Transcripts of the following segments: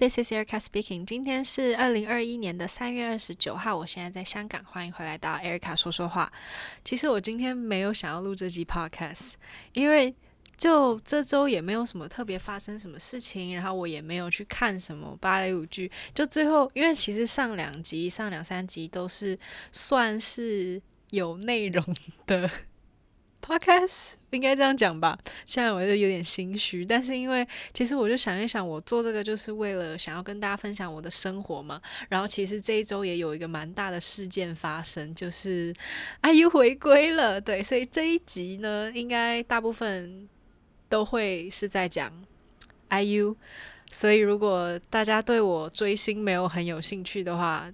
This is Erica speaking。今天是二零二一年的三月二十九号，我现在在香港，欢迎回来到 Erica 说说话。其实我今天没有想要录这集 Podcast，因为就这周也没有什么特别发生什么事情，然后我也没有去看什么芭蕾舞剧。就最后，因为其实上两集、上两三集都是算是有内容的。Podcast 应该这样讲吧，现在我就有点心虚，但是因为其实我就想一想，我做这个就是为了想要跟大家分享我的生活嘛。然后其实这一周也有一个蛮大的事件发生，就是 IU 回归了，对，所以这一集呢，应该大部分都会是在讲 IU。所以如果大家对我追星没有很有兴趣的话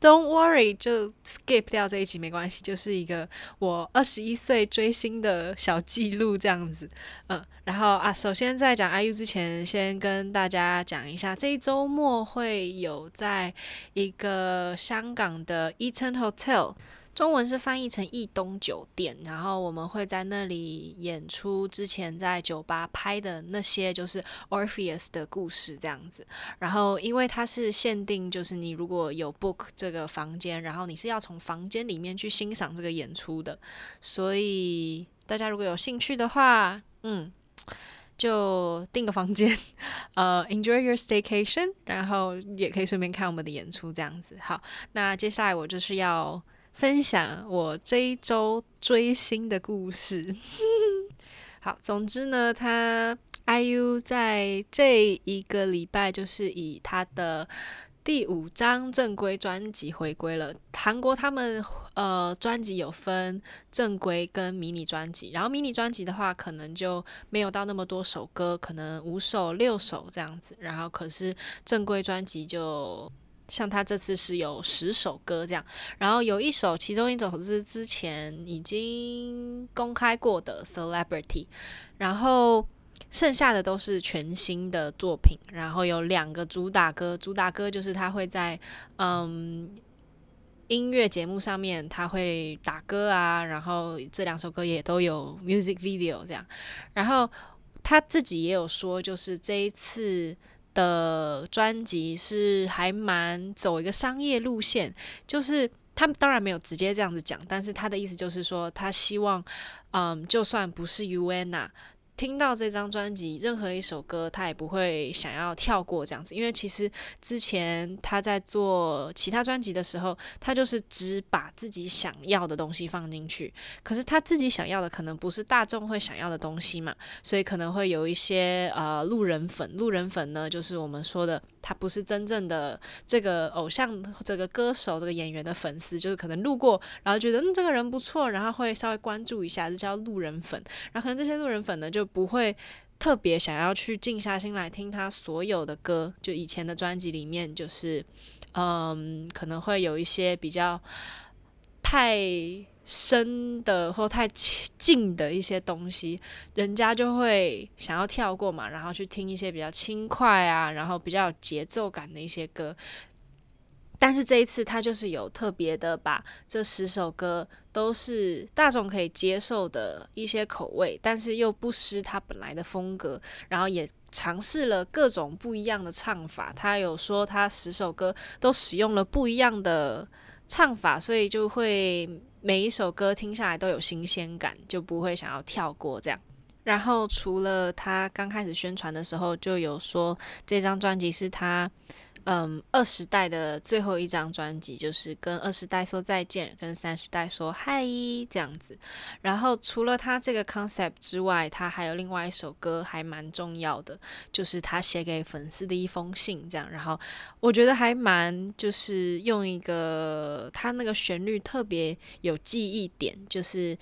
，Don't worry，就 skip 掉这一集没关系，就是一个我二十一岁追星的小记录这样子。嗯，然后啊，首先在讲 IU 之前，先跟大家讲一下，这一周末会有在一个香港的 Eton Hotel。中文是翻译成逸东酒店，然后我们会在那里演出之前在酒吧拍的那些就是 Orpheus 的故事这样子。然后因为它是限定，就是你如果有 book 这个房间，然后你是要从房间里面去欣赏这个演出的，所以大家如果有兴趣的话，嗯，就订个房间，呃，enjoy your staycation，然后也可以顺便看我们的演出这样子。好，那接下来我就是要。分享我这一周追星的故事。好，总之呢，他 IU 在这一个礼拜就是以他的第五张正规专辑回归了。韩国他们呃专辑有分正规跟迷你专辑，然后迷你专辑的话可能就没有到那么多首歌，可能五首六首这样子。然后可是正规专辑就。像他这次是有十首歌这样，然后有一首，其中一首是之前已经公开过的《Celebrity》，然后剩下的都是全新的作品。然后有两个主打歌，主打歌就是他会在嗯音乐节目上面他会打歌啊，然后这两首歌也都有 music video 这样。然后他自己也有说，就是这一次。的专辑是还蛮走一个商业路线，就是他们当然没有直接这样子讲，但是他的意思就是说，他希望，嗯，就算不是 UNA。听到这张专辑，任何一首歌他也不会想要跳过这样子，因为其实之前他在做其他专辑的时候，他就是只把自己想要的东西放进去。可是他自己想要的可能不是大众会想要的东西嘛，所以可能会有一些呃路人粉。路人粉呢，就是我们说的，他不是真正的这个偶像、这个歌手、这个演员的粉丝，就是可能路过，然后觉得嗯这个人不错，然后会稍微关注一下，就叫路人粉。然后可能这些路人粉呢就。不会特别想要去静下心来听他所有的歌，就以前的专辑里面，就是嗯，可能会有一些比较太深的或太近的一些东西，人家就会想要跳过嘛，然后去听一些比较轻快啊，然后比较有节奏感的一些歌。但是这一次，他就是有特别的把这十首歌都是大众可以接受的一些口味，但是又不失他本来的风格，然后也尝试了各种不一样的唱法。他有说他十首歌都使用了不一样的唱法，所以就会每一首歌听下来都有新鲜感，就不会想要跳过这样。然后除了他刚开始宣传的时候就有说这张专辑是他。嗯，二十代的最后一张专辑就是跟二十代说再见，跟三十代说嗨这样子。然后除了他这个 concept 之外，他还有另外一首歌还蛮重要的，就是他写给粉丝的一封信这样。然后我觉得还蛮就是用一个他那个旋律特别有记忆点，就是。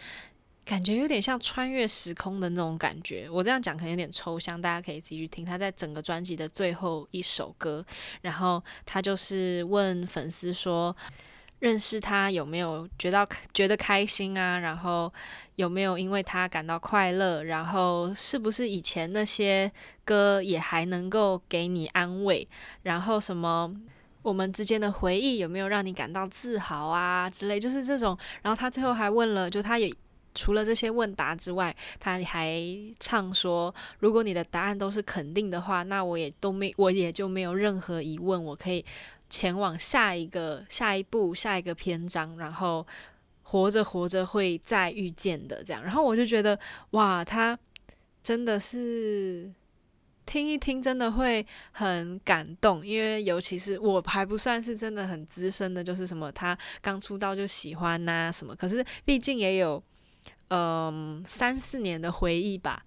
感觉有点像穿越时空的那种感觉，我这样讲可能有点抽象，大家可以自己去听。他在整个专辑的最后一首歌，然后他就是问粉丝说，认识他有没有觉得觉得开心啊？然后有没有因为他感到快乐？然后是不是以前那些歌也还能够给你安慰？然后什么我们之间的回忆有没有让你感到自豪啊之类？就是这种。然后他最后还问了，就他也。除了这些问答之外，他还唱说，如果你的答案都是肯定的话，那我也都没，我也就没有任何疑问，我可以前往下一个、下一步、下一个篇章，然后活着活着会再遇见的这样。然后我就觉得，哇，他真的是。听一听真的会很感动，因为尤其是我还不算是真的很资深的，就是什么他刚出道就喜欢呐、什么，可是毕竟也有嗯三四年的回忆吧，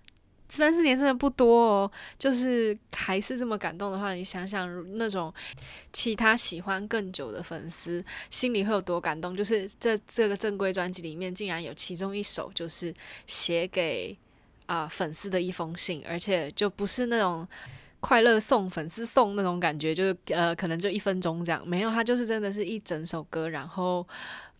三四年真的不多哦，就是还是这么感动的话，你想想那种其他喜欢更久的粉丝心里会有多感动，就是这这个正规专辑里面竟然有其中一首就是写给。啊，粉丝的一封信，而且就不是那种快乐送粉丝送那种感觉，就是呃，可能就一分钟这样，没有，他就是真的是一整首歌，然后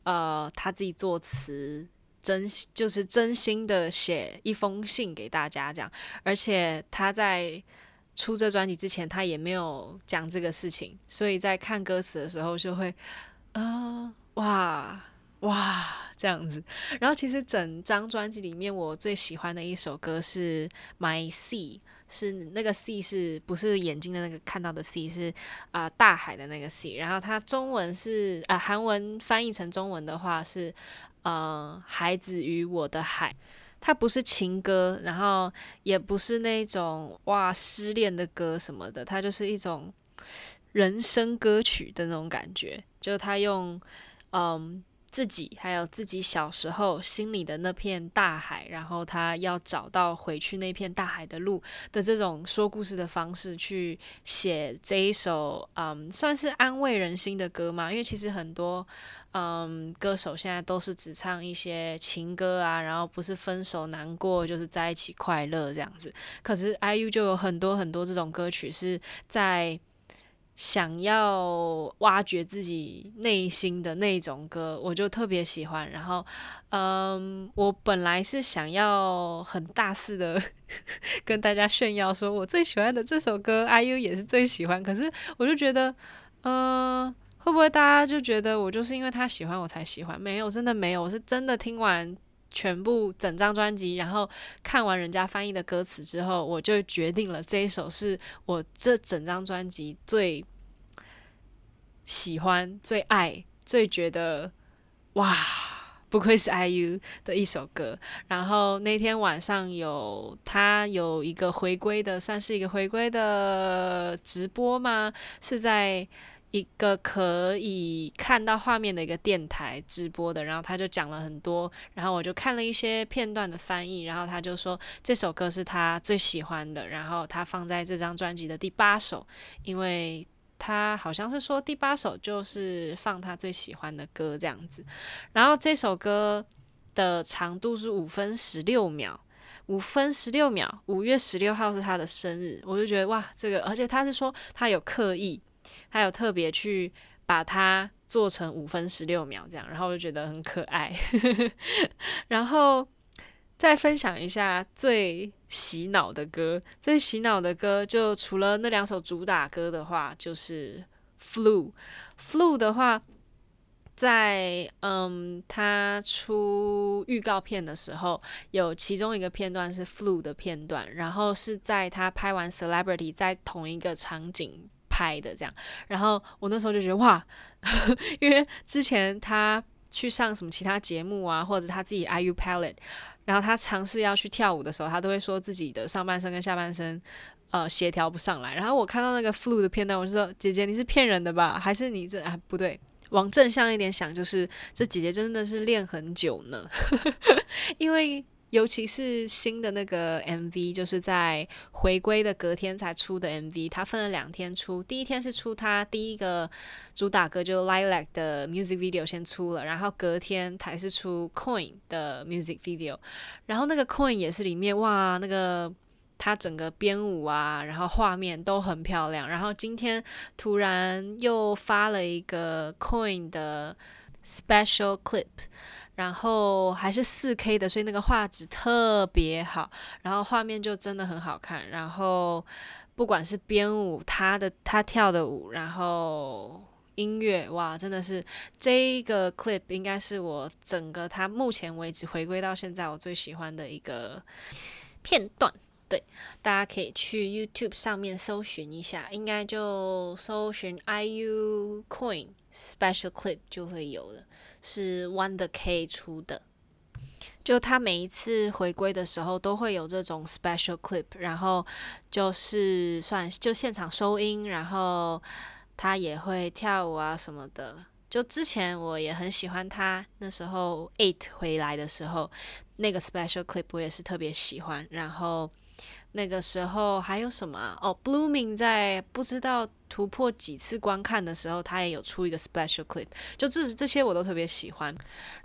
呃，他自己作词，真就是真心的写一封信给大家这样，而且他在出这专辑之前，他也没有讲这个事情，所以在看歌词的时候就会啊、哇。哇，这样子。然后其实整张专辑里面，我最喜欢的一首歌是《My Sea》，是那个 “sea” 是不是眼睛的那个看到的 “sea”，是啊、大海的那个 “sea”。然后它中文是啊、韩文翻译成中文的话是呃孩子与我的海。它不是情歌，然后也不是那种哇失恋的歌什么的，它就是一种人生歌曲的那种感觉。就是他用嗯。自己还有自己小时候心里的那片大海，然后他要找到回去那片大海的路的这种说故事的方式去写这一首，嗯，算是安慰人心的歌嘛。因为其实很多，嗯，歌手现在都是只唱一些情歌啊，然后不是分手难过就是在一起快乐这样子。可是 IU 就有很多很多这种歌曲是在。想要挖掘自己内心的那种歌，我就特别喜欢。然后，嗯，我本来是想要很大肆的 跟大家炫耀，说我最喜欢的这首歌，IU 也是最喜欢。可是，我就觉得，嗯，会不会大家就觉得我就是因为他喜欢我才喜欢？没有，真的没有，我是真的听完全部整张专辑，然后看完人家翻译的歌词之后，我就决定了这一首是我这整张专辑最。喜欢、最爱、最觉得哇，不愧是 IU 的一首歌。然后那天晚上有他有一个回归的，算是一个回归的直播吗？是在一个可以看到画面的一个电台直播的。然后他就讲了很多，然后我就看了一些片段的翻译。然后他就说这首歌是他最喜欢的，然后他放在这张专辑的第八首，因为。他好像是说第八首就是放他最喜欢的歌这样子，然后这首歌的长度是五分十六秒，五分十六秒，五月十六号是他的生日，我就觉得哇，这个而且他是说他有刻意，他有特别去把它做成五分十六秒这样，然后我就觉得很可爱，然后。再分享一下最洗脑的歌，最洗脑的歌就除了那两首主打歌的话，就是《Flu》。《Flu》的话，在嗯，他出预告片的时候，有其中一个片段是《Flu》的片段，然后是在他拍完《Celebrity》在同一个场景拍的这样。然后我那时候就觉得哇，因为之前他去上什么其他节目啊，或者他自己 IU Palette。然后他尝试要去跳舞的时候，他都会说自己的上半身跟下半身，呃，协调不上来。然后我看到那个 flu 的片段，我就说：“姐姐，你是骗人的吧？还是你这……啊，不对，往正向一点想，就是这姐姐真的是练很久呢，因为。”尤其是新的那个 MV，就是在回归的隔天才出的 MV，它分了两天出。第一天是出它第一个主打歌，就 Lilac 的 music video 先出了，然后隔天才是出 Coin 的 music video。然后那个 Coin 也是里面哇，那个它整个编舞啊，然后画面都很漂亮。然后今天突然又发了一个 Coin 的 special clip。然后还是四 K 的，所以那个画质特别好，然后画面就真的很好看。然后不管是编舞，他的他跳的舞，然后音乐，哇，真的是这一个 clip 应该是我整个他目前为止回归到现在我最喜欢的一个片段。对，大家可以去 YouTube 上面搜寻一下，应该就搜寻 IU Coin Special Clip 就会有了，是 Wonder K 出的。就他每一次回归的时候都会有这种 Special Clip，然后就是算就现场收音，然后他也会跳舞啊什么的。就之前我也很喜欢他那时候 Eight 回来的时候，那个 Special Clip 我也是特别喜欢，然后。那个时候还有什么啊？哦，Blooming 在不知道突破几次观看的时候，他也有出一个 special clip，就这这些我都特别喜欢。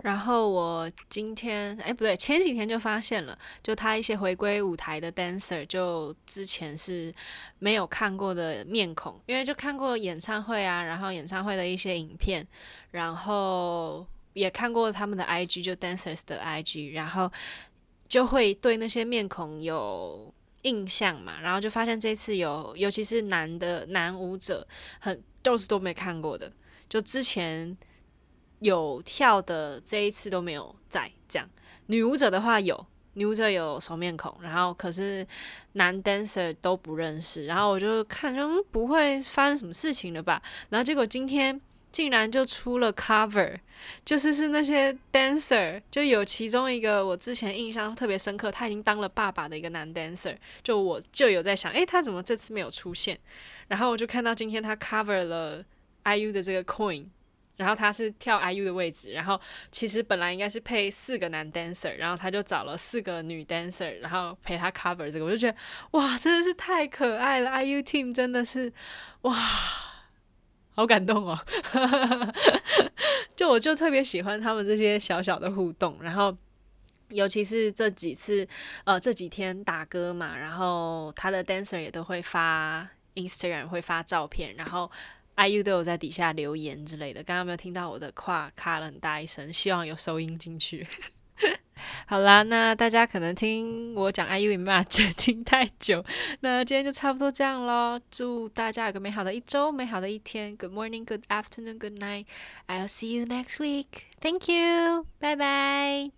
然后我今天哎不对，前几天就发现了，就他一些回归舞台的 dancer，就之前是没有看过的面孔，因为就看过演唱会啊，然后演唱会的一些影片，然后也看过他们的 IG，就 dancers 的 IG，然后就会对那些面孔有。印象嘛，然后就发现这次有，尤其是男的男舞者，很都是都没看过的，就之前有跳的这一次都没有在这样。女舞者的话有，女舞者有熟面孔，然后可是男 dancer 都不认识，然后我就看就，嗯，不会发生什么事情了吧，然后结果今天。竟然就出了 cover，就是是那些 dancer，就有其中一个我之前印象特别深刻，他已经当了爸爸的一个男 dancer，就我就有在想，诶，他怎么这次没有出现？然后我就看到今天他 cover 了 IU 的这个 coin，然后他是跳 IU 的位置，然后其实本来应该是配四个男 dancer，然后他就找了四个女 dancer，然后陪他 cover 这个，我就觉得哇，真的是太可爱了，IU team 真的是哇。好感动哦，就我就特别喜欢他们这些小小的互动，然后尤其是这几次呃这几天打歌嘛，然后他的 dancer 也都会发 Instagram 会发照片，然后 IU 都有在底下留言之类的。刚刚没有听到我的话卡了很大一声，希望有收音进去。好啦，那大家可能听我讲 IU 没办法听太久，那今天就差不多这样喽。祝大家有个美好的一周，美好的一天。Good morning, good afternoon, good night. I'll see you next week. Thank you. Bye bye.